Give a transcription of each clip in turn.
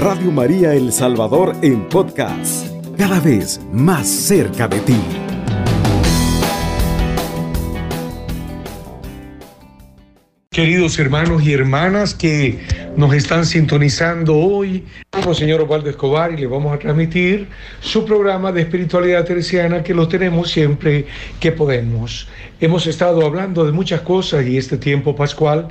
Radio María El Salvador en podcast, cada vez más cerca de ti. Queridos hermanos y hermanas que nos están sintonizando hoy, como señor Osvaldo Escobar y le vamos a transmitir su programa de espiritualidad teresiana que lo tenemos siempre que podemos. Hemos estado hablando de muchas cosas y este tiempo pascual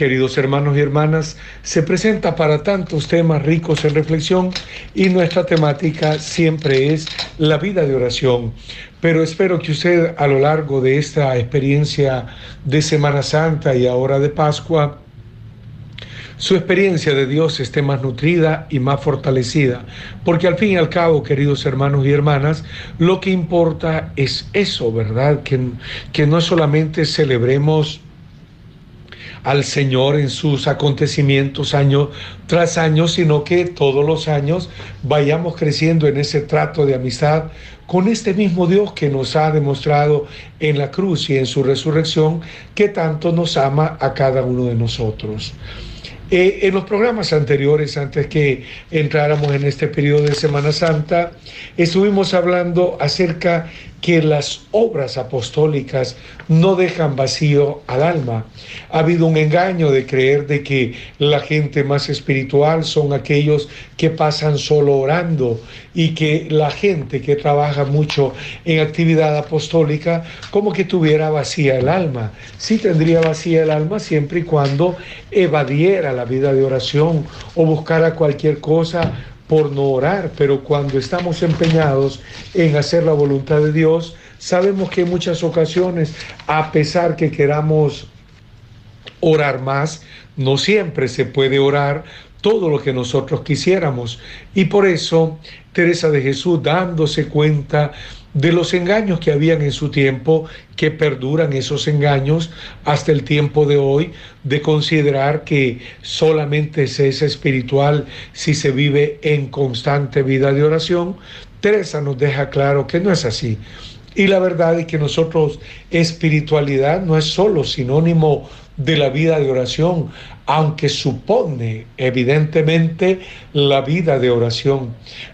queridos hermanos y hermanas, se presenta para tantos temas ricos en reflexión y nuestra temática siempre es la vida de oración. Pero espero que usted a lo largo de esta experiencia de Semana Santa y ahora de Pascua, su experiencia de Dios esté más nutrida y más fortalecida. Porque al fin y al cabo, queridos hermanos y hermanas, lo que importa es eso, ¿verdad? Que, que no solamente celebremos al Señor en sus acontecimientos año tras año, sino que todos los años vayamos creciendo en ese trato de amistad con este mismo Dios que nos ha demostrado en la cruz y en su resurrección que tanto nos ama a cada uno de nosotros. Eh, en los programas anteriores, antes que entráramos en este periodo de Semana Santa, estuvimos hablando acerca que las obras apostólicas no dejan vacío al alma. Ha habido un engaño de creer de que la gente más espiritual son aquellos que pasan solo orando y que la gente que trabaja mucho en actividad apostólica como que tuviera vacía el alma. Sí tendría vacía el alma siempre y cuando evadiera la vida de oración o buscara cualquier cosa por no orar, pero cuando estamos empeñados en hacer la voluntad de Dios, sabemos que en muchas ocasiones, a pesar que queramos orar más, no siempre se puede orar todo lo que nosotros quisiéramos. Y por eso Teresa de Jesús, dándose cuenta de los engaños que habían en su tiempo, que perduran esos engaños hasta el tiempo de hoy, de considerar que solamente se es espiritual si se vive en constante vida de oración, Teresa nos deja claro que no es así. Y la verdad es que nosotros espiritualidad no es solo sinónimo de la vida de oración, aunque supone evidentemente la vida de oración.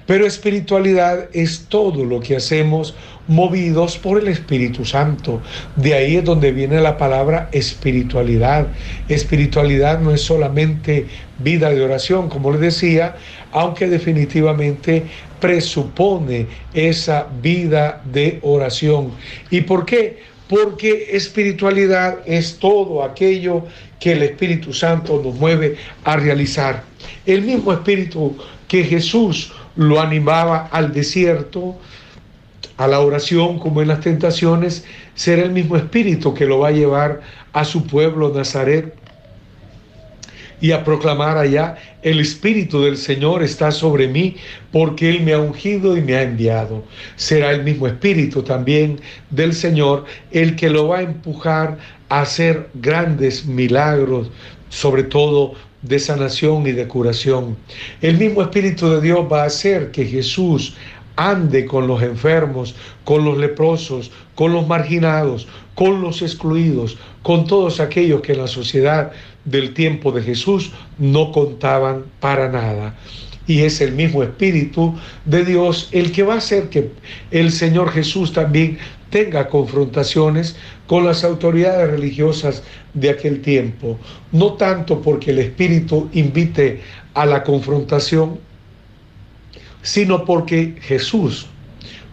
Pero espiritualidad es todo lo que hacemos movidos por el Espíritu Santo. De ahí es donde viene la palabra espiritualidad. Espiritualidad no es solamente vida de oración, como les decía, aunque definitivamente presupone esa vida de oración. ¿Y por qué? Porque espiritualidad es todo aquello que el Espíritu Santo nos mueve a realizar. El mismo Espíritu que Jesús lo animaba al desierto, a la oración como en las tentaciones, será el mismo Espíritu que lo va a llevar a su pueblo Nazaret y a proclamar allá, el Espíritu del Señor está sobre mí porque Él me ha ungido y me ha enviado. Será el mismo Espíritu también del Señor el que lo va a empujar a hacer grandes milagros, sobre todo de sanación y de curación. El mismo Espíritu de Dios va a hacer que Jesús ande con los enfermos, con los leprosos, con los marginados, con los excluidos, con todos aquellos que en la sociedad del tiempo de Jesús no contaban para nada. Y es el mismo Espíritu de Dios el que va a hacer que el Señor Jesús también tenga confrontaciones con las autoridades religiosas de aquel tiempo. No tanto porque el Espíritu invite a la confrontación, sino porque Jesús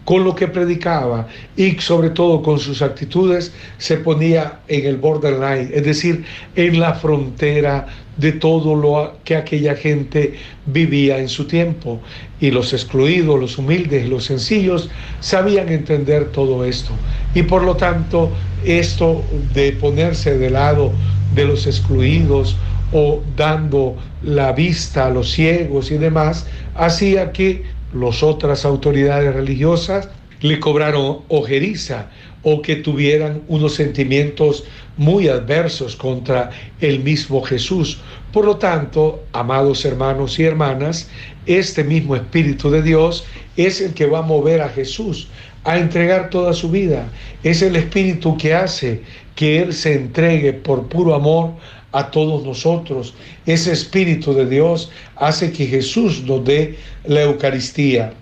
con lo que predicaba y sobre todo con sus actitudes se ponía en el borderline, es decir, en la frontera de todo lo que aquella gente vivía en su tiempo. Y los excluidos, los humildes, los sencillos sabían entender todo esto. Y por lo tanto, esto de ponerse de lado de los excluidos o dando la vista a los ciegos y demás, hacía que las otras autoridades religiosas le cobraron ojeriza o que tuvieran unos sentimientos muy adversos contra el mismo Jesús. Por lo tanto, amados hermanos y hermanas, este mismo Espíritu de Dios es el que va a mover a Jesús a entregar toda su vida. Es el Espíritu que hace que Él se entregue por puro amor a todos nosotros. Ese Espíritu de Dios hace que Jesús nos dé la Eucaristía.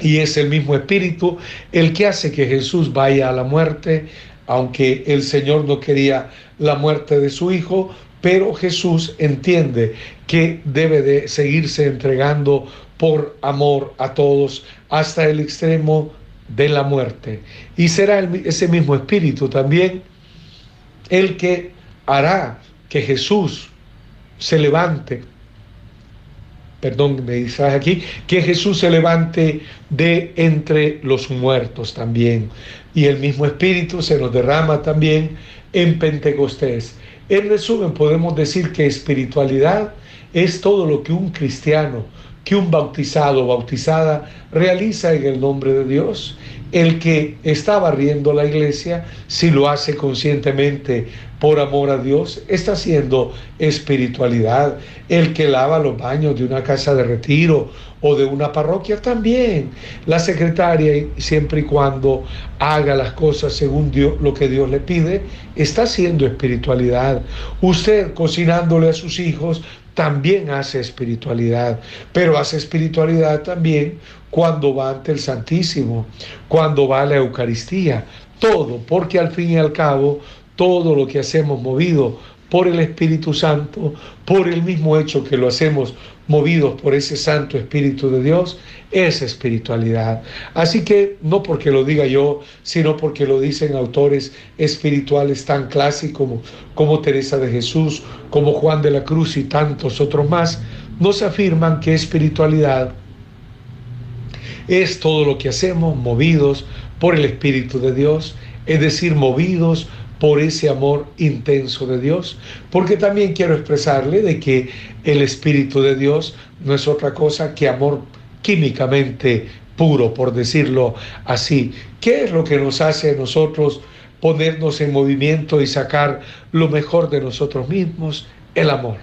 Y es el mismo Espíritu el que hace que Jesús vaya a la muerte, aunque el Señor no quería la muerte de su Hijo, pero Jesús entiende que debe de seguirse entregando por amor a todos hasta el extremo de la muerte. Y será ese mismo Espíritu también el que hará que Jesús se levante, perdón, me dice aquí, que Jesús se levante de entre los muertos también. Y el mismo Espíritu se nos derrama también en Pentecostés. En resumen, podemos decir que espiritualidad es todo lo que un cristiano, que un bautizado o bautizada realiza en el nombre de Dios. El que está barriendo la iglesia, si lo hace conscientemente por amor a Dios, está haciendo espiritualidad. El que lava los baños de una casa de retiro o de una parroquia también. La secretaria, siempre y cuando haga las cosas según lo que Dios le pide, está haciendo espiritualidad. Usted cocinándole a sus hijos también hace espiritualidad, pero hace espiritualidad también cuando va ante el Santísimo, cuando va a la Eucaristía, todo, porque al fin y al cabo todo lo que hacemos movido por el Espíritu Santo, por el mismo hecho que lo hacemos movidos por ese Santo Espíritu de Dios, es espiritualidad. Así que no porque lo diga yo, sino porque lo dicen autores espirituales tan clásicos como, Teresa de Jesús, como Juan de la Cruz y tantos otros más, nos afirman que espiritualidad es todo lo que hacemos movidos por el Espíritu de Dios, es decir, movidos por ese amor intenso de Dios, porque también quiero expresarle de que el Espíritu de Dios no es otra cosa que amor químicamente puro, por decirlo así. ¿Qué es lo que nos hace a nosotros ponernos en movimiento y sacar lo mejor de nosotros mismos? El amor.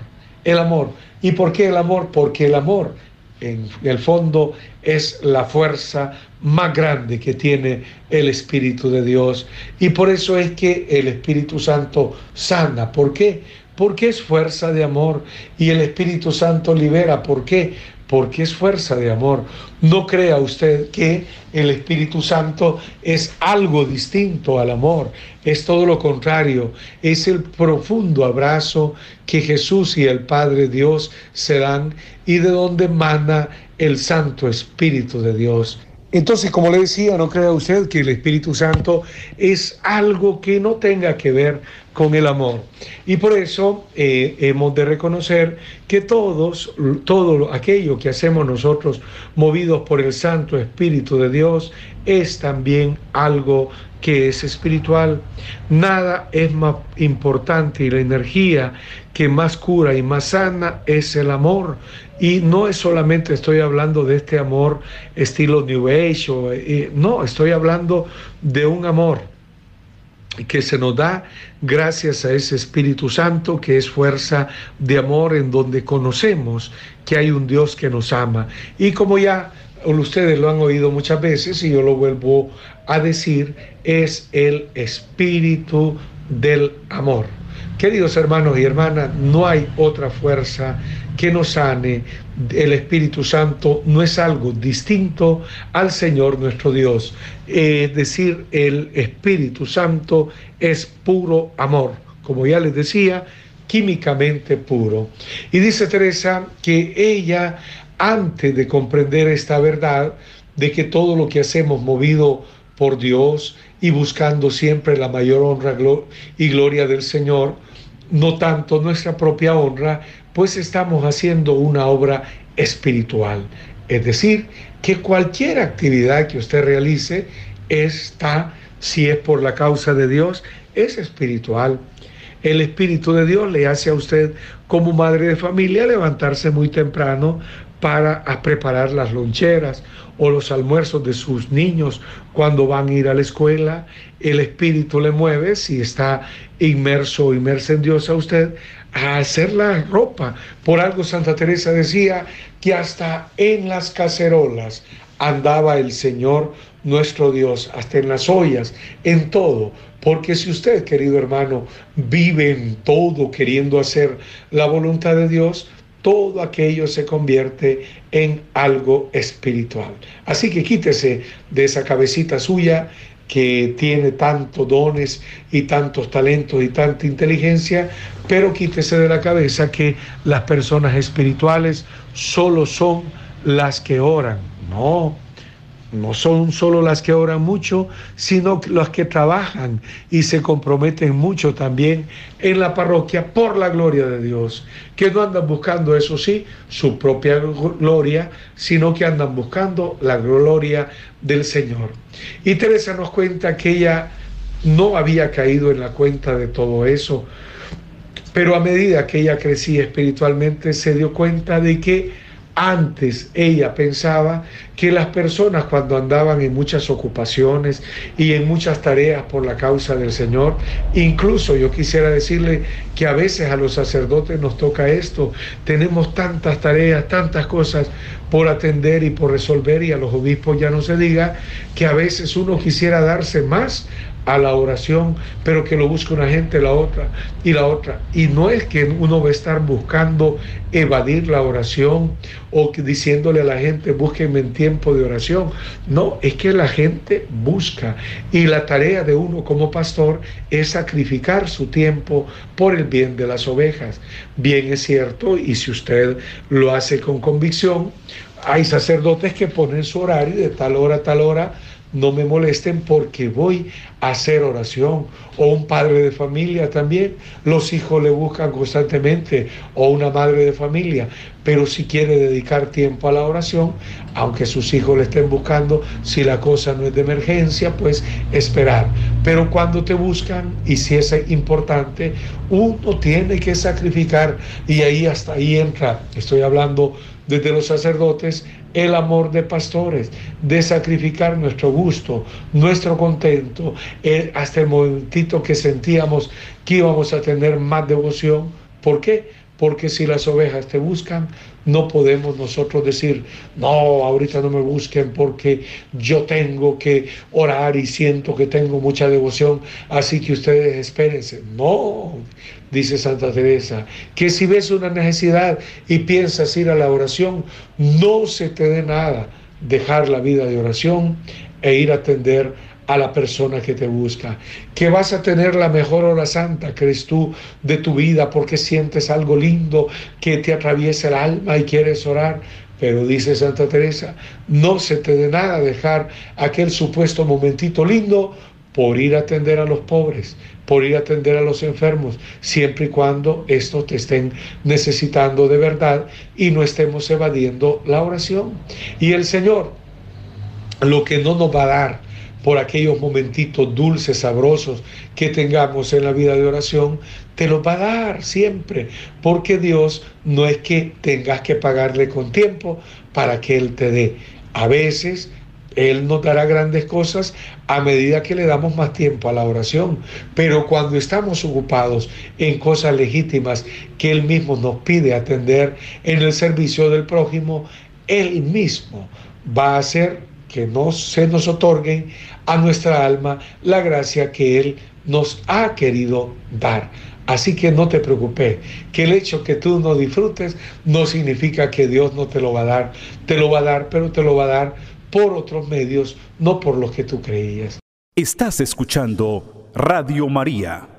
El amor. ¿Y por qué el amor? Porque el amor en el fondo es la fuerza más grande que tiene el Espíritu de Dios. Y por eso es que el Espíritu Santo sana. ¿Por qué? Porque es fuerza de amor. Y el Espíritu Santo libera. ¿Por qué? Porque es fuerza de amor. No crea usted que el Espíritu Santo es algo distinto al amor. Es todo lo contrario. Es el profundo abrazo que Jesús y el Padre Dios se dan y de donde mana el Santo Espíritu de Dios. Entonces, como le decía, no crea usted que el Espíritu Santo es algo que no tenga que ver con el amor. Y por eso eh, hemos de reconocer que todos, todo aquello que hacemos nosotros movidos por el Santo Espíritu de Dios es también algo que es espiritual. Nada es más importante y la energía que más cura y más sana es el amor. Y no es solamente estoy hablando de este amor estilo New Age, o, eh, no, estoy hablando de un amor que se nos da gracias a ese Espíritu Santo que es fuerza de amor en donde conocemos que hay un Dios que nos ama. Y como ya ustedes lo han oído muchas veces y yo lo vuelvo a decir, es el Espíritu del amor. Queridos hermanos y hermanas, no hay otra fuerza que nos sane. El Espíritu Santo no es algo distinto al Señor nuestro Dios. Es decir, el Espíritu Santo es puro amor. Como ya les decía, químicamente puro. Y dice Teresa que ella, antes de comprender esta verdad, de que todo lo que hacemos movido por Dios y buscando siempre la mayor honra y gloria del Señor, no tanto nuestra propia honra, pues estamos haciendo una obra espiritual. Es decir, que cualquier actividad que usted realice está, si es por la causa de Dios, es espiritual. El Espíritu de Dios le hace a usted como madre de familia levantarse muy temprano para preparar las loncheras o los almuerzos de sus niños cuando van a ir a la escuela. El Espíritu le mueve, si está inmerso o inmersa en Dios a usted, a hacer la ropa. Por algo Santa Teresa decía que hasta en las cacerolas andaba el Señor nuestro Dios, hasta en las ollas, en todo. Porque si usted, querido hermano, vive en todo queriendo hacer la voluntad de Dios, todo aquello se convierte en algo espiritual. Así que quítese de esa cabecita suya que tiene tantos dones y tantos talentos y tanta inteligencia, pero quítese de la cabeza que las personas espirituales solo son las que oran. No, no son solo las que oran mucho, sino las que trabajan y se comprometen mucho también en la parroquia por la gloria de Dios, que no andan buscando, eso sí, su propia gloria, sino que andan buscando la gloria del Señor. Y Teresa nos cuenta que ella no había caído en la cuenta de todo eso, pero a medida que ella crecía espiritualmente se dio cuenta de que antes ella pensaba que las personas cuando andaban en muchas ocupaciones y en muchas tareas por la causa del Señor, incluso yo quisiera decirle que a veces a los sacerdotes nos toca esto, tenemos tantas tareas, tantas cosas por atender y por resolver y a los obispos ya no se diga que a veces uno quisiera darse más a la oración, pero que lo busque una gente, la otra y la otra. Y no es que uno va a estar buscando evadir la oración o diciéndole a la gente, búsquenme en tiempo de oración. No, es que la gente busca y la tarea de uno como pastor es sacrificar su tiempo por el bien de las ovejas. Bien es cierto, y si usted lo hace con convicción, hay sacerdotes que ponen su horario de tal hora a tal hora no me molesten porque voy a hacer oración. O un padre de familia también, los hijos le buscan constantemente, o una madre de familia, pero si quiere dedicar tiempo a la oración, aunque sus hijos le estén buscando, si la cosa no es de emergencia, pues esperar. Pero cuando te buscan, y si es importante, uno tiene que sacrificar, y ahí hasta ahí entra, estoy hablando desde los sacerdotes, el amor de pastores, de sacrificar nuestro gusto, nuestro contento, eh, hasta el momentito que sentíamos que íbamos a tener más devoción. ¿Por qué? Porque si las ovejas te buscan, no podemos nosotros decir, no, ahorita no me busquen porque yo tengo que orar y siento que tengo mucha devoción, así que ustedes espérense. No, dice Santa Teresa, que si ves una necesidad y piensas ir a la oración, no se te dé nada, dejar la vida de oración e ir a atender a la persona que te busca. Que vas a tener la mejor hora santa, crees tú, de tu vida porque sientes algo lindo que te atraviesa el alma y quieres orar. Pero dice Santa Teresa, no se te dé nada dejar aquel supuesto momentito lindo por ir a atender a los pobres, por ir a atender a los enfermos, siempre y cuando estos te estén necesitando de verdad y no estemos evadiendo la oración. Y el Señor, lo que no nos va a dar por aquellos momentitos dulces, sabrosos que tengamos en la vida de oración, te los va a dar siempre, porque Dios no es que tengas que pagarle con tiempo para que Él te dé. A veces Él nos dará grandes cosas a medida que le damos más tiempo a la oración, pero cuando estamos ocupados en cosas legítimas que Él mismo nos pide atender en el servicio del prójimo, Él mismo va a hacer que no se nos otorguen a nuestra alma la gracia que Él nos ha querido dar. Así que no te preocupes, que el hecho que tú no disfrutes no significa que Dios no te lo va a dar. Te lo va a dar, pero te lo va a dar por otros medios, no por los que tú creías. Estás escuchando Radio María,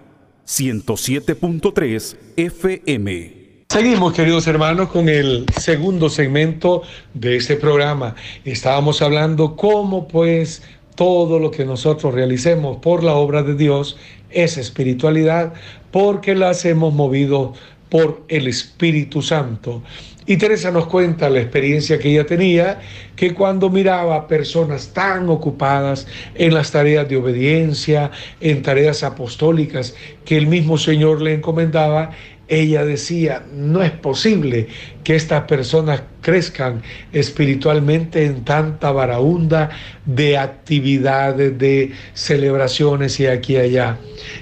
107.3 FM. Seguimos, queridos hermanos, con el segundo segmento de este programa. Estábamos hablando cómo pues todo lo que nosotros realicemos por la obra de Dios es espiritualidad porque la hemos movido por el Espíritu Santo. Y Teresa nos cuenta la experiencia que ella tenía, que cuando miraba a personas tan ocupadas en las tareas de obediencia, en tareas apostólicas que el mismo Señor le encomendaba, ella decía, no es posible que estas personas crezcan espiritualmente en tanta varaunda de actividades, de celebraciones y aquí y allá.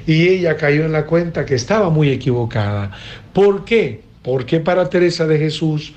Y ella cayó en la cuenta que estaba muy equivocada. ¿Por qué? Porque para Teresa de Jesús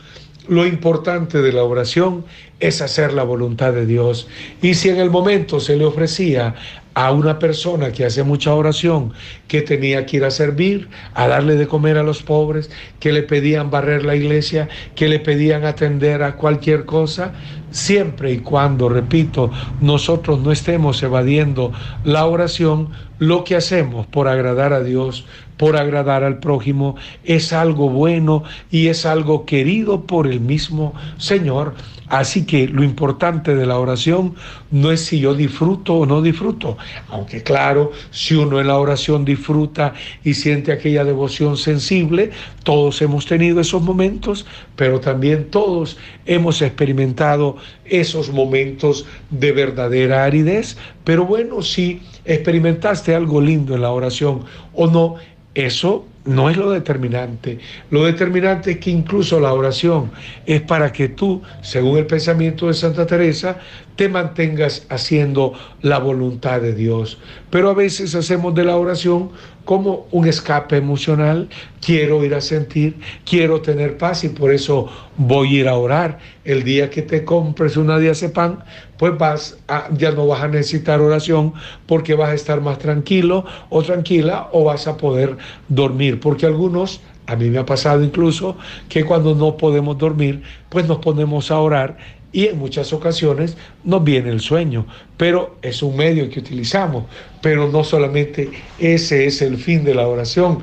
lo importante de la oración es hacer la voluntad de Dios. Y si en el momento se le ofrecía a una persona que hace mucha oración, que tenía que ir a servir, a darle de comer a los pobres, que le pedían barrer la iglesia, que le pedían atender a cualquier cosa, siempre y cuando, repito, nosotros no estemos evadiendo la oración, lo que hacemos por agradar a Dios, por agradar al prójimo, es algo bueno y es algo querido por el mismo Señor. Así que lo importante de la oración no es si yo disfruto o no disfruto, aunque claro, si uno en la oración disfruta y siente aquella devoción sensible, todos hemos tenido esos momentos, pero también todos hemos experimentado esos momentos de verdadera aridez. Pero bueno, si experimentaste algo lindo en la oración o no, eso no es lo determinante. Lo determinante es que incluso la oración es para que tú, según el pensamiento de Santa Teresa, te mantengas haciendo la voluntad de Dios. Pero a veces hacemos de la oración como un escape emocional. Quiero ir a sentir, quiero tener paz y por eso voy a ir a orar. El día que te compres una diazepam, pues vas a, ya no vas a necesitar oración porque vas a estar más tranquilo o tranquila o vas a poder dormir. Porque algunos a mí me ha pasado incluso que cuando no podemos dormir, pues nos ponemos a orar y en muchas ocasiones nos viene el sueño, pero es un medio que utilizamos, pero no solamente ese es el fin de la oración.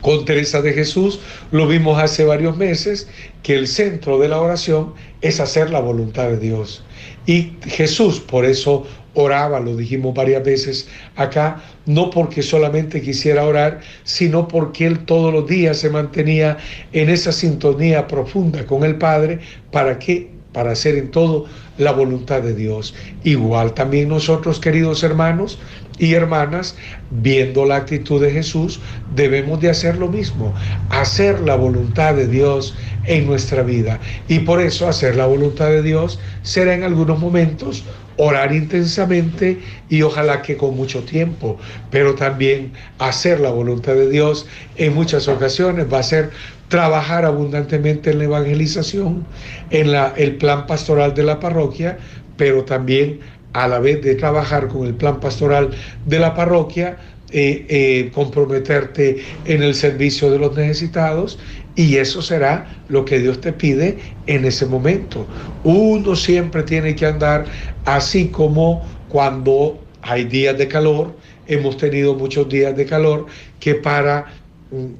Con Teresa de Jesús lo vimos hace varios meses que el centro de la oración es hacer la voluntad de Dios. Y Jesús por eso oraba, lo dijimos varias veces acá, no porque solamente quisiera orar, sino porque él todos los días se mantenía en esa sintonía profunda con el Padre para que para hacer en todo la voluntad de Dios. Igual también nosotros, queridos hermanos y hermanas, viendo la actitud de Jesús, debemos de hacer lo mismo, hacer la voluntad de Dios en nuestra vida. Y por eso hacer la voluntad de Dios será en algunos momentos orar intensamente y ojalá que con mucho tiempo, pero también hacer la voluntad de Dios en muchas ocasiones va a ser trabajar abundantemente en la evangelización, en la, el plan pastoral de la parroquia, pero también a la vez de trabajar con el plan pastoral de la parroquia, eh, eh, comprometerte en el servicio de los necesitados y eso será lo que Dios te pide en ese momento. Uno siempre tiene que andar así como cuando hay días de calor, hemos tenido muchos días de calor, que para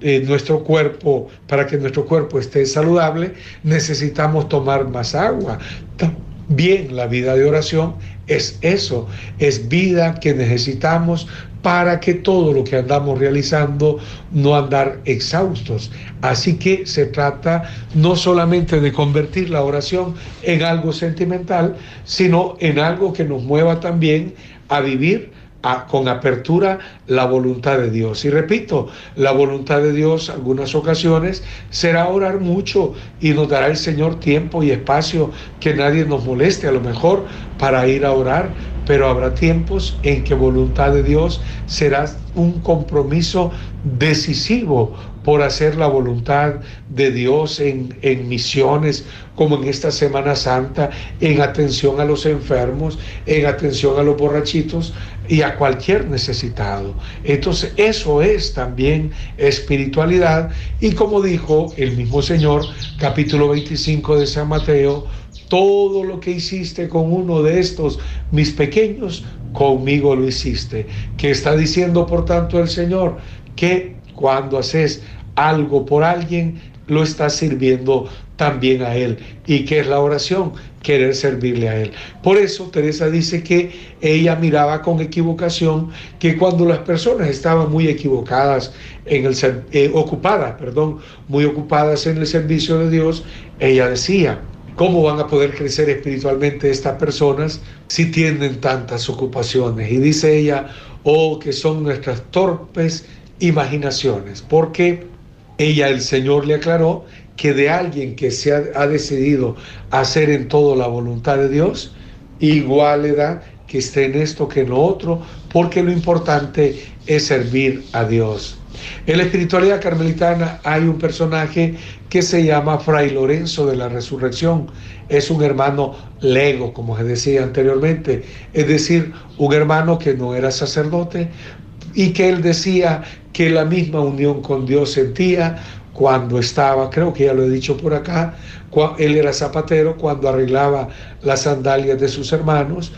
eh, nuestro cuerpo, para que nuestro cuerpo esté saludable, necesitamos tomar más agua. Bien, la vida de oración es eso, es vida que necesitamos para que todo lo que andamos realizando no andar exhaustos. Así que se trata no solamente de convertir la oración en algo sentimental, sino en algo que nos mueva también a vivir con apertura la voluntad de Dios. Y repito, la voluntad de Dios algunas ocasiones será orar mucho y nos dará el Señor tiempo y espacio que nadie nos moleste a lo mejor para ir a orar, pero habrá tiempos en que voluntad de Dios será un compromiso decisivo por hacer la voluntad de Dios en, en, misiones, como en esta Semana Santa, en atención a los enfermos, en atención a los borrachitos y a cualquier necesitado. Entonces, eso es también espiritualidad. Y como dijo el mismo Señor, capítulo 25 de San Mateo, todo lo que hiciste con uno de estos, mis pequeños, conmigo lo hiciste. Que está diciendo, por tanto, el Señor, que cuando haces algo por alguien, lo estás sirviendo también a Él. ¿Y que es la oración? Querer servirle a Él. Por eso Teresa dice que ella miraba con equivocación que cuando las personas estaban muy equivocadas en el eh, ocupadas, perdón, muy ocupadas en el servicio de Dios, ella decía, ¿Cómo van a poder crecer espiritualmente estas personas si tienen tantas ocupaciones? Y dice ella, oh, que son nuestras torpes imaginaciones, porque ella, el Señor le aclaró que de alguien que se ha, decidido hacer en todo la voluntad de Dios, igual le da que esté en esto, que en lo otro, porque lo importante es servir a Dios. En la espiritualidad carmelitana hay un personaje que se llama Fray Lorenzo de la Resurrección. Es un hermano lego, como se decía anteriormente, es decir, un hermano que no era sacerdote y que él decía que la misma unión con Dios sentía cuando estaba, creo que ya lo he dicho por acá, él era zapatero cuando arreglaba las sandalias de sus hermanos,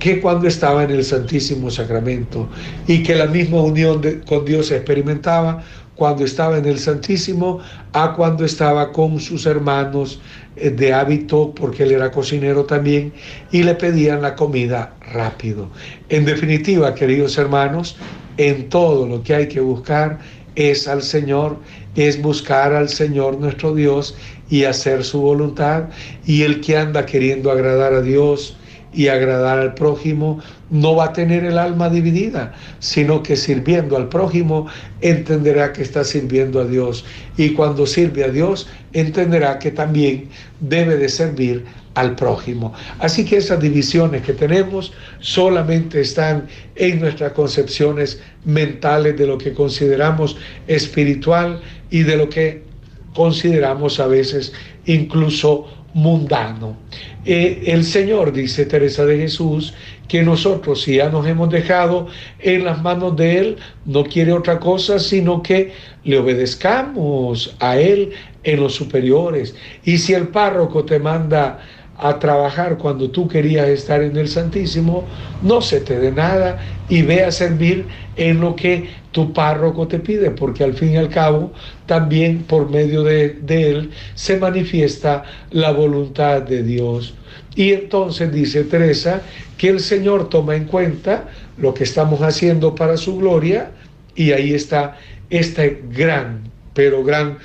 que cuando estaba en el Santísimo Sacramento y que la misma unión con Dios se experimentaba cuando estaba en el Santísimo a cuando estaba con sus hermanos eh, de hábito, porque él era cocinero también, y le pedían la comida rápido. En definitiva, queridos hermanos, en todo lo que hay que buscar es al Señor, es buscar al Señor nuestro Dios y hacer su voluntad. Y el que anda queriendo agradar a Dios, y agradar al prójimo, no va a tener el alma dividida, sino que sirviendo al prójimo entenderá que está sirviendo a Dios. Y cuando sirve a Dios, entenderá que también debe de servir al prójimo. Así que esas divisiones que tenemos solamente están en nuestras concepciones mentales de lo que consideramos espiritual y de lo que consideramos a veces incluso mundano. Eh, el Señor, dice Teresa de Jesús, que nosotros si ya nos hemos dejado en las manos de Él, no quiere otra cosa sino que le obedezcamos a Él en los superiores. Y si el párroco te manda a trabajar cuando tú querías estar en el Santísimo, no se te dé nada y ve a servir en lo que tu párroco te pide, porque al fin y al cabo también por medio de, de él se manifiesta la voluntad de Dios. Y entonces dice Teresa que el Señor toma en cuenta lo que estamos haciendo para su gloria y ahí está esta gran, pero gran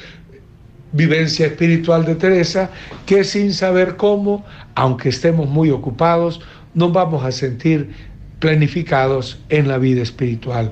vivencia espiritual de Teresa, que sin saber cómo, aunque estemos muy ocupados, nos vamos a sentir planificados en la vida espiritual.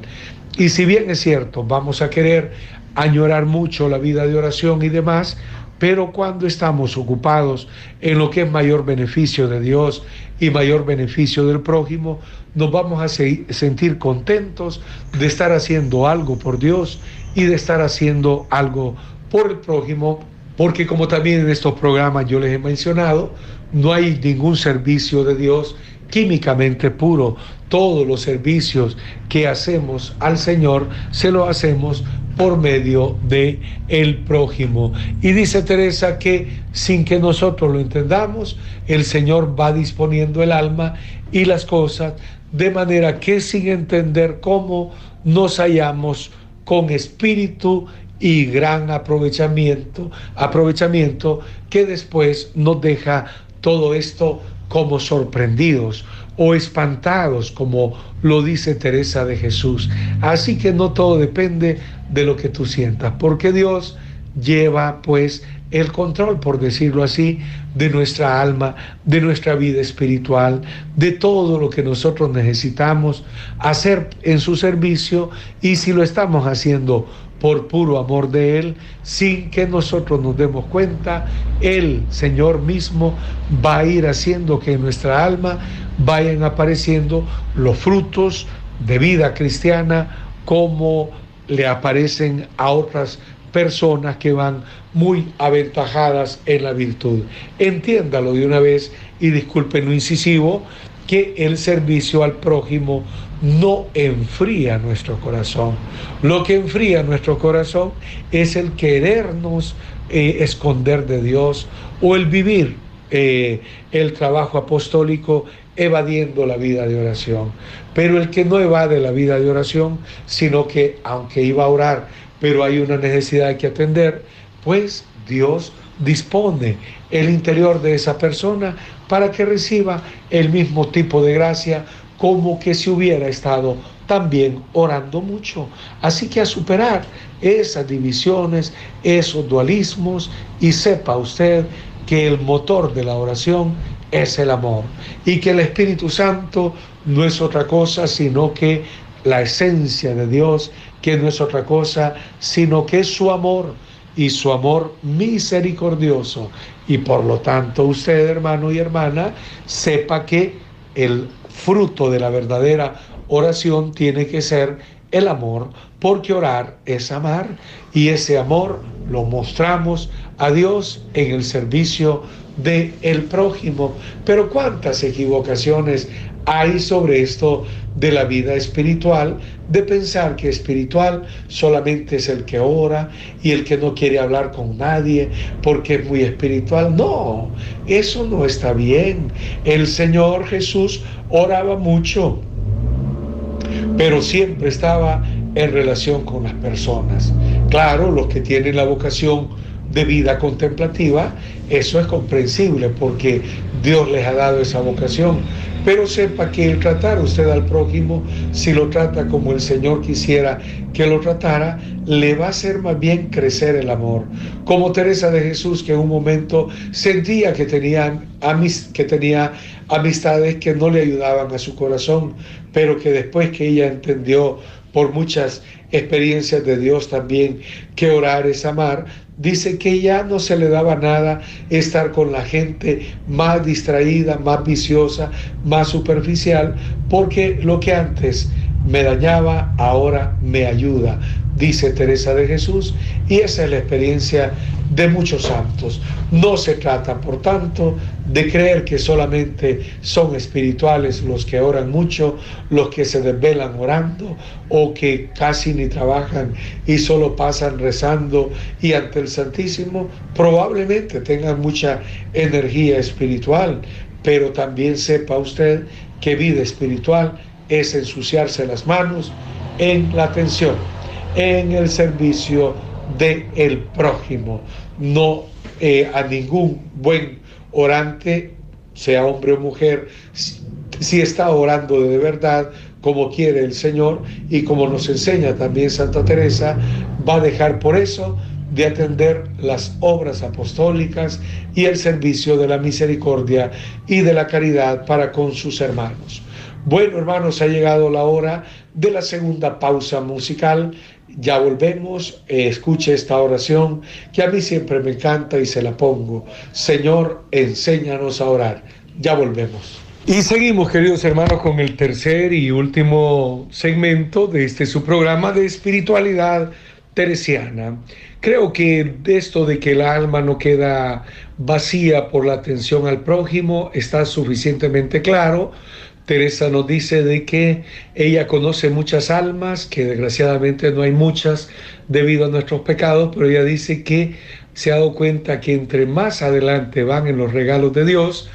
Y si bien es cierto, vamos a querer añorar mucho la vida de oración y demás, pero cuando estamos ocupados en lo que es mayor beneficio de Dios y mayor beneficio del prójimo, nos vamos a sentir contentos de estar haciendo algo por Dios y de estar haciendo algo por el prójimo, porque como también en estos programas yo les he mencionado, no hay ningún servicio de Dios químicamente puro. Todos los servicios que hacemos al Señor se lo hacemos por medio de el prójimo. Y dice Teresa que sin que nosotros lo entendamos, el Señor va disponiendo el alma y las cosas de manera que sin entender cómo nos hallamos con espíritu y gran aprovechamiento, aprovechamiento que después nos deja todo esto como sorprendidos o espantados, como lo dice Teresa de Jesús. Así que no todo depende de lo que tú sientas, porque Dios lleva pues el control, por decirlo así, de nuestra alma, de nuestra vida espiritual, de todo lo que nosotros necesitamos hacer en su servicio y si lo estamos haciendo por puro amor de Él, sin que nosotros nos demos cuenta, el Señor mismo va a ir haciendo que en nuestra alma vayan apareciendo los frutos de vida cristiana como le aparecen a otras personas que van muy aventajadas en la virtud. Entiéndalo de una vez y disculpen lo incisivo, que el servicio al prójimo no enfría nuestro corazón. Lo que enfría nuestro corazón es el querernos eh, esconder de Dios o el vivir eh, el trabajo apostólico evadiendo la vida de oración. Pero el que no evade la vida de oración, sino que aunque iba a orar, pero hay una necesidad que atender, pues Dios dispone el interior de esa persona para que reciba el mismo tipo de gracia como que si hubiera estado también orando mucho. Así que a superar esas divisiones, esos dualismos y sepa usted que el motor de la oración es el amor y que el Espíritu Santo no es otra cosa sino que la esencia de Dios que no es otra cosa, sino que es su amor y su amor misericordioso. Y por lo tanto usted, hermano y hermana, sepa que el fruto de la verdadera oración tiene que ser el amor, porque orar es amar y ese amor lo mostramos a Dios en el servicio de el prójimo. Pero cuántas equivocaciones hay sobre esto de la vida espiritual, de pensar que espiritual solamente es el que ora y el que no quiere hablar con nadie porque es muy espiritual. No, eso no está bien. El Señor Jesús oraba mucho, pero siempre estaba en relación con las personas. Claro, los que tienen la vocación de vida contemplativa, eso es comprensible porque Dios les ha dado esa vocación. Pero sepa que el tratar usted al prójimo, si lo trata como el Señor quisiera que lo tratara, le va a hacer más bien crecer el amor. Como Teresa de Jesús, que en un momento sentía que, tenían, que tenía amistades que no le ayudaban a su corazón, pero que después que ella entendió por muchas experiencias de Dios también que orar es amar, dice que ya no se le daba nada estar con la gente más distraída, más viciosa, más superficial, porque lo que antes me dañaba, ahora me ayuda, dice Teresa de Jesús, y esa es la experiencia de muchos santos. No se trata, por tanto, de creer que solamente son espirituales los que oran mucho, los que se desvelan orando o que casi ni trabajan y solo pasan rezando y ante el Santísimo, probablemente tengan mucha energía espiritual, pero también sepa usted que vida espiritual es ensuciarse las manos en la atención, en el servicio del el prójimo, no eh, a ningún buen orante, sea hombre o mujer, si está orando de verdad, como quiere el Señor y como nos enseña también Santa Teresa, va a dejar por eso de atender las obras apostólicas y el servicio de la misericordia y de la caridad para con sus hermanos. Bueno, hermanos, ha llegado la hora de la segunda pausa musical. Ya volvemos, eh, escuche esta oración que a mí siempre me encanta y se la pongo. Señor, enséñanos a orar. Ya volvemos. Y seguimos, queridos hermanos, con el tercer y último segmento de este su programa de espiritualidad teresiana. Creo que esto de que el alma no queda vacía por la atención al prójimo está suficientemente claro Teresa nos dice de que ella conoce muchas almas, que desgraciadamente no hay muchas debido a nuestros pecados, pero ella dice que se ha dado cuenta que entre más adelante van en los regalos de Dios,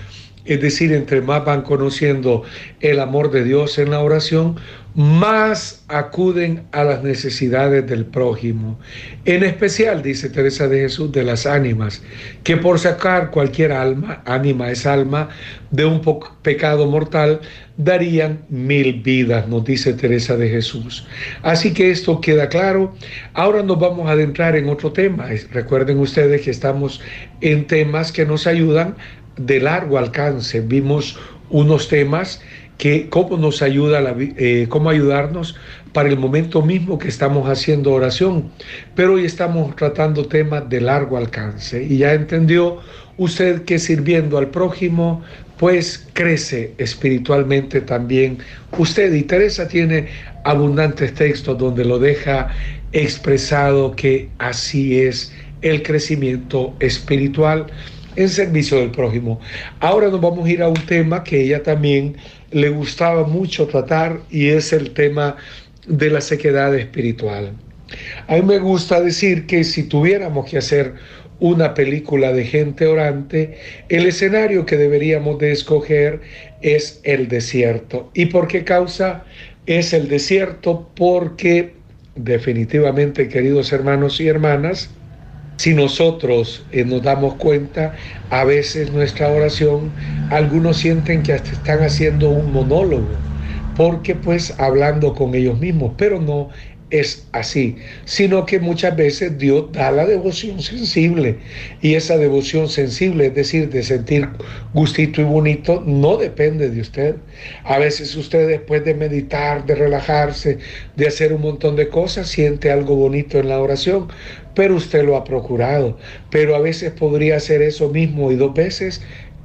es decir, entre más van conociendo el amor de Dios en la oración, más acuden a las necesidades del prójimo. En especial, dice Teresa de Jesús, de las ánimas, que por sacar cualquier alma, ánima es alma, de un pecado mortal, darían mil vidas, nos dice Teresa de Jesús. Así que esto queda claro. Ahora nos vamos a adentrar en otro tema. Recuerden ustedes que estamos en temas que nos ayudan de largo alcance. Vimos unos temas que cómo nos ayuda, la, eh, cómo ayudarnos para el momento mismo que estamos haciendo oración. Pero hoy estamos tratando temas de largo alcance y ya entendió usted que sirviendo al prójimo, pues crece espiritualmente también usted. Y Teresa tiene abundantes textos donde lo deja expresado que así es el crecimiento espiritual en servicio del prójimo. Ahora nos vamos a ir a un tema que ella también le gustaba mucho tratar y es el tema de la sequedad espiritual. A mí me gusta decir que si tuviéramos que hacer una película de gente orante, el escenario que deberíamos de escoger es el desierto. ¿Y por qué causa es el desierto? Porque definitivamente, queridos hermanos y hermanas, si nosotros eh, nos damos cuenta, a veces nuestra oración, algunos sienten que hasta están haciendo un monólogo, porque pues hablando con ellos mismos, pero no es así, sino que muchas veces Dios da la devoción sensible y esa devoción sensible, es decir, de sentir gustito y bonito, no depende de usted. A veces usted después de meditar, de relajarse, de hacer un montón de cosas, siente algo bonito en la oración, pero usted lo ha procurado. Pero a veces podría hacer eso mismo y dos veces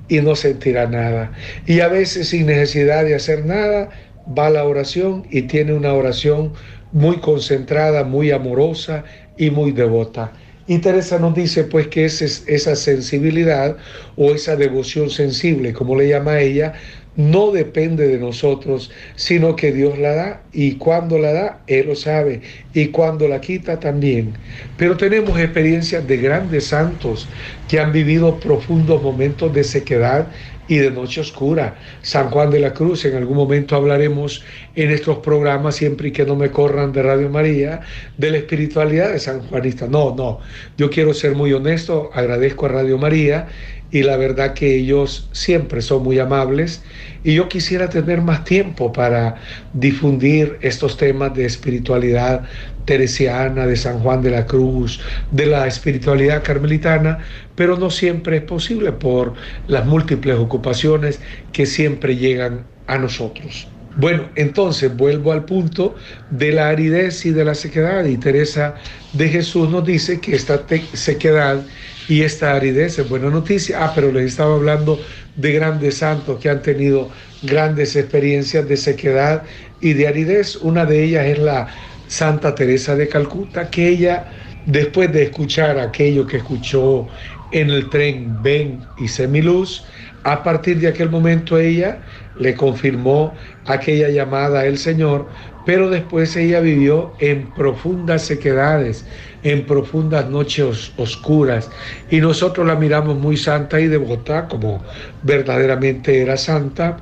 y no sentirá nada. Y a veces sin necesidad de hacer nada, va a la oración y tiene una oración muy concentrada, muy amorosa y muy devota. Y Teresa nos dice pues que esa sensibilidad o esa devoción sensible, como le llama ella, no depende de nosotros, sino que Dios la da y cuando la da, Él lo sabe y cuando la quita también. Pero tenemos experiencias de grandes santos que han vivido profundos momentos de sequedad y de noche oscura. San Juan de la Cruz, en algún momento hablaremos en estos programas, siempre y que no me corran de Radio María, de la espiritualidad de San Juanista. No, no, yo quiero ser muy honesto, agradezco a Radio María y la verdad que ellos siempre son muy amables y yo quisiera tener más tiempo para difundir estos temas de espiritualidad teresiana, de San Juan de la Cruz, de la espiritualidad carmelitana, pero no siempre es posible por las múltiples ocupaciones que siempre llegan a nosotros. Bueno, entonces vuelvo al punto de la aridez y de la sequedad. Y Teresa de Jesús nos dice que esta sequedad y esta aridez es buena noticia. Ah, pero les estaba hablando de grandes santos que han tenido grandes experiencias de sequedad y de aridez. Una de ellas es la Santa Teresa de Calcuta, que ella, después de escuchar aquello que escuchó en el tren Ven y Semiluz, a partir de aquel momento ella le confirmó aquella llamada al Señor, pero después ella vivió en profundas sequedades, en profundas noches oscuras, y nosotros la miramos muy santa y devota, como verdaderamente era santa,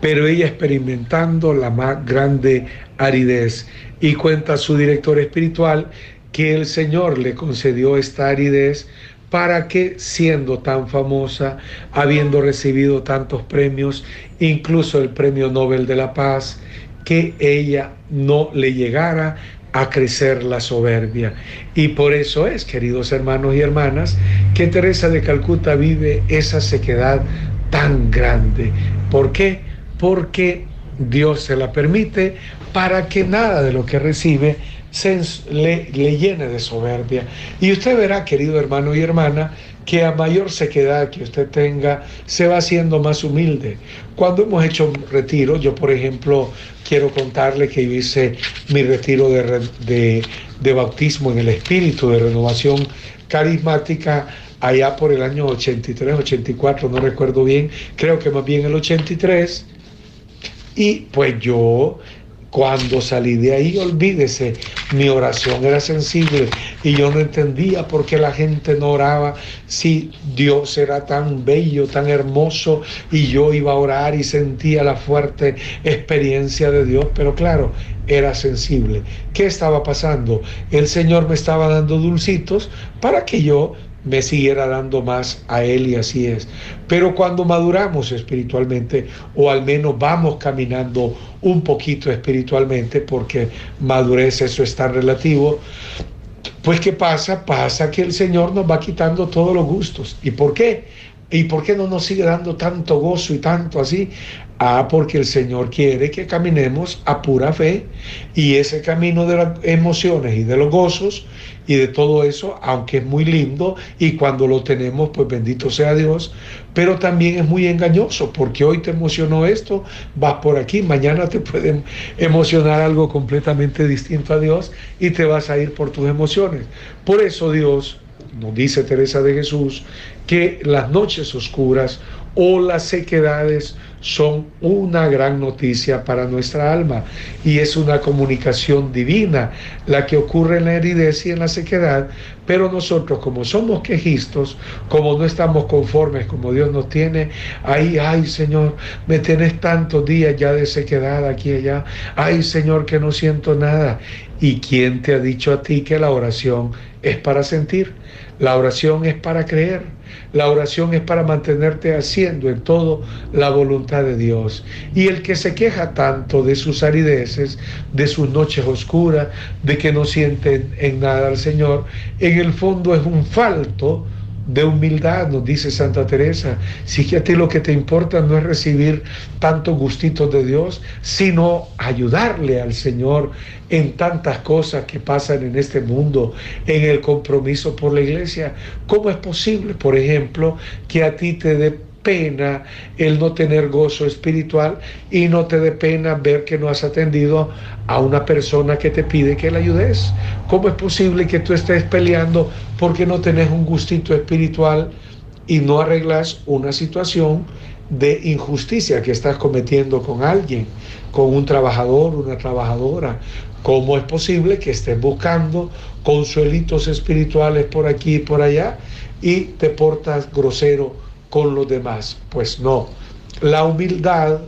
pero ella experimentando la más grande aridez. Y cuenta su director espiritual que el Señor le concedió esta aridez para que siendo tan famosa, habiendo recibido tantos premios, incluso el Premio Nobel de la Paz, que ella no le llegara a crecer la soberbia. Y por eso es, queridos hermanos y hermanas, que Teresa de Calcuta vive esa sequedad tan grande. ¿Por qué? Porque Dios se la permite para que nada de lo que recibe se le, llene de soberbia. Y usted verá, querido hermano y hermana, que a mayor sequedad que usted tenga, se va haciendo más humilde. Cuando hemos hecho retiro, yo por ejemplo quiero contarle que hice mi retiro de, de bautismo en el espíritu de renovación carismática allá por el año 83, 84, no recuerdo bien, creo que más bien el 83. Y pues yo cuando salí de ahí, olvídese, mi oración era sensible y yo no entendía por qué la gente no oraba si Dios era tan bello, tan hermoso y yo iba a orar y sentía la fuerte experiencia de Dios, pero claro, era sensible. ¿Qué estaba pasando? El Señor me estaba dando dulcitos para que yo me siguiera dando más a Él y así es. Pero cuando maduramos espiritualmente, o al menos vamos caminando un poquito espiritualmente, porque madurez eso es tan relativo, pues ¿qué pasa? Pasa que el Señor nos va quitando todos los gustos. ¿Y por qué? ¿Y por qué no nos sigue dando tanto gozo y tanto así? Ah, porque el Señor quiere que caminemos a pura fe y ese camino de las emociones y de los gozos y de todo eso, aunque es muy lindo y cuando lo tenemos, pues bendito sea Dios, pero también es muy engañoso porque hoy te emocionó esto, vas por aquí, mañana te puede emocionar algo completamente distinto a Dios y te vas a ir por tus emociones. Por eso Dios, nos dice Teresa de Jesús, que las noches oscuras o las sequedades son una gran noticia para nuestra alma y es una comunicación divina la que ocurre en la heridez y en la sequedad, pero nosotros como somos quejistos, como no estamos conformes como Dios nos tiene, ahí, ay Señor, me tienes tantos días ya de sequedad aquí y allá, ay Señor que no siento nada. ¿Y quién te ha dicho a ti que la oración es para sentir? La oración es para creer. La oración es para mantenerte haciendo en todo la voluntad de Dios. Y el que se queja tanto de sus arideces, de sus noches oscuras, de que no siente en nada al Señor, en el fondo es un falto de humildad, nos dice Santa Teresa. Si a ti lo que te importa no es recibir tantos gustitos de Dios, sino ayudarle al Señor en tantas cosas que pasan en este mundo, en el compromiso por la iglesia. ¿Cómo es posible, por ejemplo, que a ti te dé pena el no tener gozo espiritual y no te dé pena ver que no has atendido a una persona que te pide que la ayudes. ¿Cómo es posible que tú estés peleando porque no tenés un gustito espiritual y no arreglas una situación de injusticia que estás cometiendo con alguien, con un trabajador, una trabajadora? ¿Cómo es posible que estés buscando consuelitos espirituales por aquí y por allá y te portas grosero? con los demás. Pues no, la humildad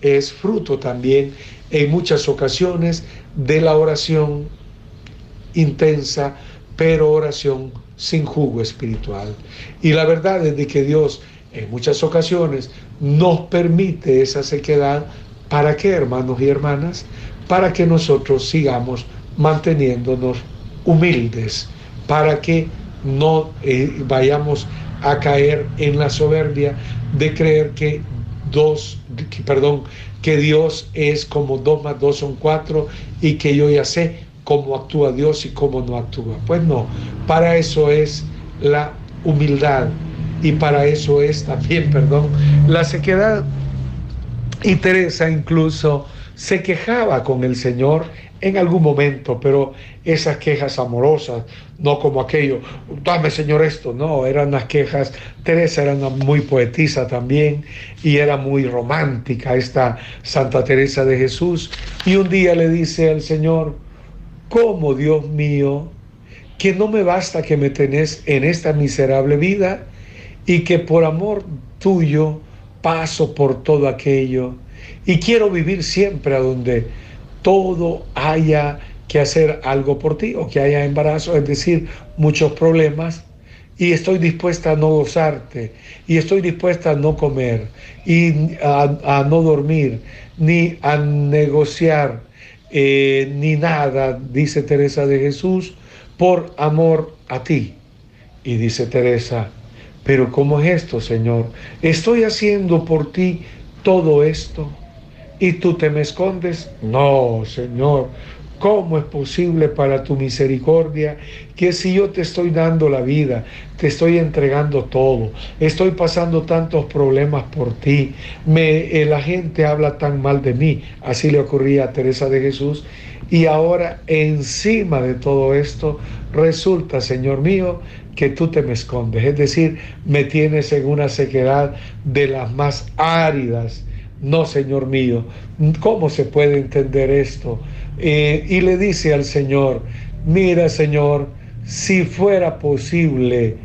es fruto también en muchas ocasiones de la oración intensa, pero oración sin jugo espiritual. Y la verdad es de que Dios en muchas ocasiones nos permite esa sequedad. ¿Para qué, hermanos y hermanas? Para que nosotros sigamos manteniéndonos humildes, para que no eh, vayamos a caer en la soberbia de creer que dos, perdón, que Dios es como dos más dos son cuatro y que yo ya sé cómo actúa Dios y cómo no actúa. Pues no, para eso es la humildad y para eso es también, perdón, la sequedad. Y Teresa incluso se quejaba con el Señor en algún momento, pero esas quejas amorosas, no como aquello, dame Señor esto, no, eran las quejas, Teresa era muy poetisa también y era muy romántica esta Santa Teresa de Jesús, y un día le dice al Señor, ¿cómo Dios mío, que no me basta que me tenés en esta miserable vida y que por amor tuyo paso por todo aquello y quiero vivir siempre a donde todo haya que hacer algo por ti o que haya embarazo, es decir, muchos problemas, y estoy dispuesta a no gozarte, y estoy dispuesta a no comer, y a, no dormir, ni a negociar, eh, ni nada, dice Teresa de Jesús, por amor a ti. Y dice Teresa, pero ¿cómo es esto, Señor? Estoy haciendo por ti todo esto y tú te me escondes. No, Señor, ¿cómo es posible para tu misericordia que si yo te estoy dando la vida, te estoy entregando todo, estoy pasando tantos problemas por ti, me, eh, la gente habla tan mal de mí? Así le ocurría a Teresa de Jesús. Y ahora encima de todo esto resulta, Señor mío, que tú te me escondes, es decir, me tienes en una sequedad de las más áridas no, Señor mío, ¿cómo se puede entender esto? Eh, y le dice al Señor, mira Señor, si fuera posible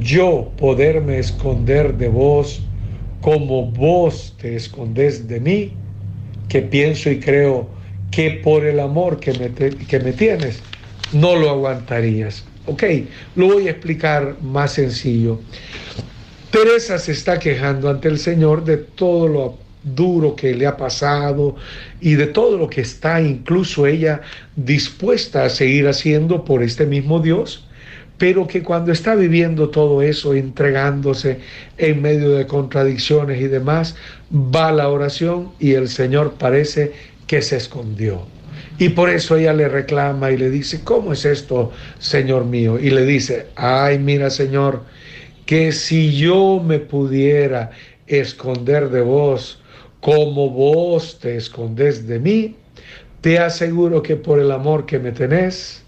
yo poderme esconder de vos como vos te escondes de mí, que pienso y creo que por el amor que me, que me tienes, no lo aguantarías. Ok, lo voy a explicar más sencillo. Teresa se está quejando ante el Señor de todo lo duro que le ha pasado y de todo lo que está incluso ella dispuesta a seguir haciendo por este mismo Dios, pero que cuando está viviendo todo eso, entregándose en medio de contradicciones y demás, va a la oración y el Señor parece que se escondió. Y por eso ella le reclama y le dice, ¿cómo es esto, Señor mío? Y le dice, ay, mira, Señor, que si yo me pudiera esconder de vos, como vos te escondes de mí, te aseguro que por el amor que me tenés,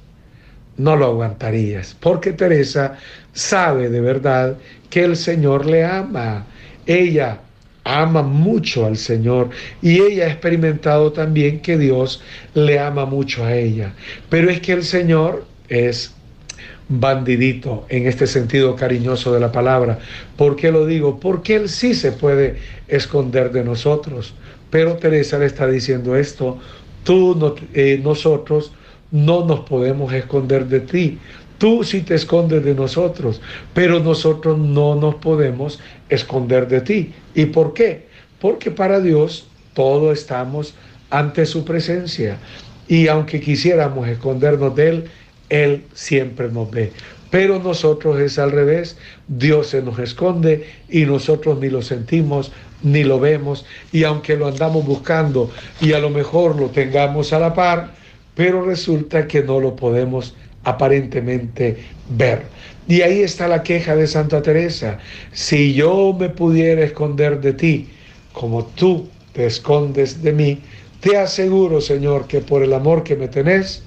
no lo aguantarías. Porque Teresa sabe de verdad que el Señor le ama. Ella ama mucho al Señor y ella ha experimentado también que Dios le ama mucho a ella. Pero es que el Señor es bandidito en este sentido cariñoso de la palabra. ¿Por qué lo digo? Porque Él sí se puede esconder de nosotros. Pero Teresa le está diciendo esto, tú, eh, nosotros no nos podemos esconder de ti. Tú sí te escondes de nosotros, pero nosotros no nos podemos esconder de ti. ¿Y por qué? Porque para Dios todo estamos ante su presencia. Y aunque quisiéramos escondernos de Él, él siempre nos ve. Pero nosotros es al revés, Dios se nos esconde y nosotros ni lo sentimos ni lo vemos y aunque lo andamos buscando y a lo mejor lo tengamos a la par, pero resulta que no lo podemos aparentemente ver. Y ahí está la queja de Santa Teresa. Si yo me pudiera esconder de ti, como tú te escondes de mí, te aseguro, Señor, que por el amor que me tenés,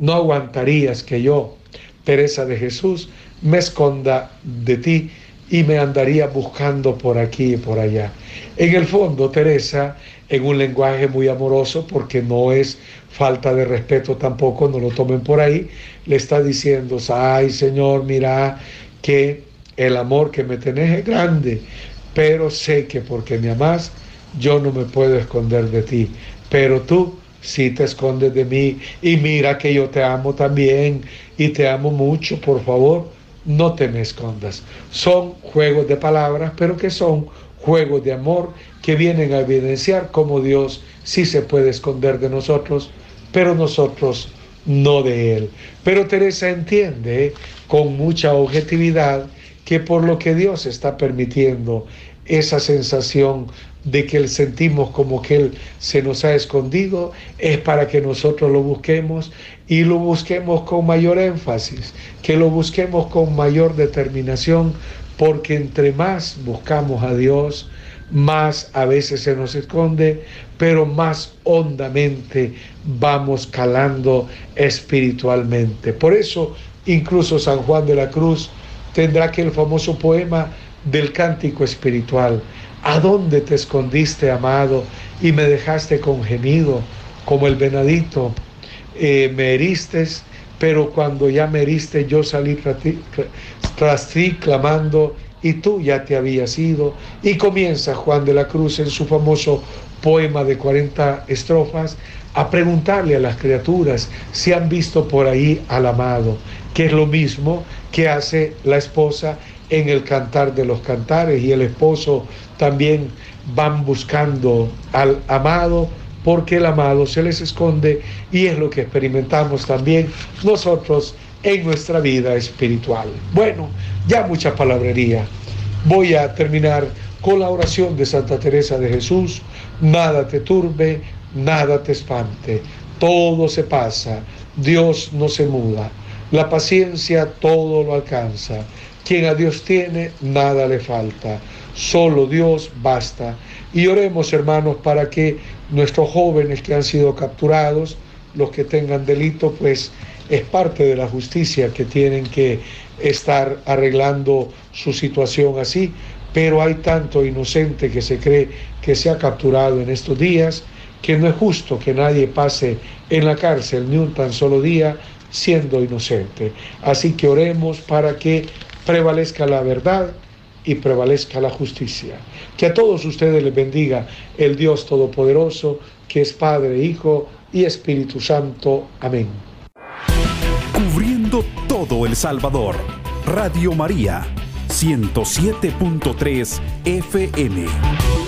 no aguantarías que yo, Teresa de Jesús, me esconda de ti y me andaría buscando por aquí y por allá. En el fondo, Teresa, en un lenguaje muy amoroso, porque no es falta de respeto tampoco, no lo tomen por ahí, le está diciendo, ay Señor, mira que el amor que me tenés es grande, pero sé que porque me amás, yo no me puedo esconder de ti, pero tú sí te escondes de mí y mira que yo te amo también y te amo mucho, por favor no te me escondas. Son juegos de palabras, pero que son juegos de amor que vienen a evidenciar cómo Dios sí se puede esconder de nosotros, pero nosotros no de Él. Pero Teresa entiende con mucha objetividad que por lo que Dios está permitiendo esa sensación de que sentimos como que Él se nos ha escondido, es para que nosotros lo busquemos y lo busquemos con mayor énfasis, que lo busquemos con mayor determinación, porque entre más buscamos a Dios, más a veces se nos esconde, pero más hondamente vamos calando espiritualmente. Por eso, incluso San Juan de la Cruz tendrá aquel famoso poema del cántico espiritual. ¿A dónde te escondiste, amado, y me dejaste con gemido, como el venadito? Eh, me heriste, pero cuando ya me heriste, yo salí tras ti clamando, y tú ya te habías ido. Y comienza Juan de la Cruz en su famoso poema de 40 estrofas a preguntarle a las criaturas si han visto por ahí al amado, que es lo mismo que hace la esposa en el cantar de los cantares y el esposo también van buscando al amado porque el amado se les esconde y es lo que experimentamos también nosotros en nuestra vida espiritual. Bueno, ya mucha palabrería. Voy a terminar con la oración de Santa Teresa de Jesús. Nada te turbe, nada te espante. Todo se pasa. Dios no se muda. La paciencia todo lo alcanza. Quien a Dios tiene, nada le falta. Solo Dios basta. Y oremos, hermanos, para que nuestros jóvenes que han sido capturados, los que tengan delito, pues es parte de la justicia que tienen que estar arreglando su situación así. Pero hay tanto inocente que se cree que se ha capturado en estos días que no es justo que nadie pase en la cárcel ni un tan solo día siendo inocente. Así que oremos para que prevalezca la verdad y prevalezca la justicia. Que a todos ustedes les bendiga el Dios Todopoderoso, que es Padre, Hijo y Espíritu Santo. Amén. Cubriendo todo El Salvador, Radio María, 107.3 FM.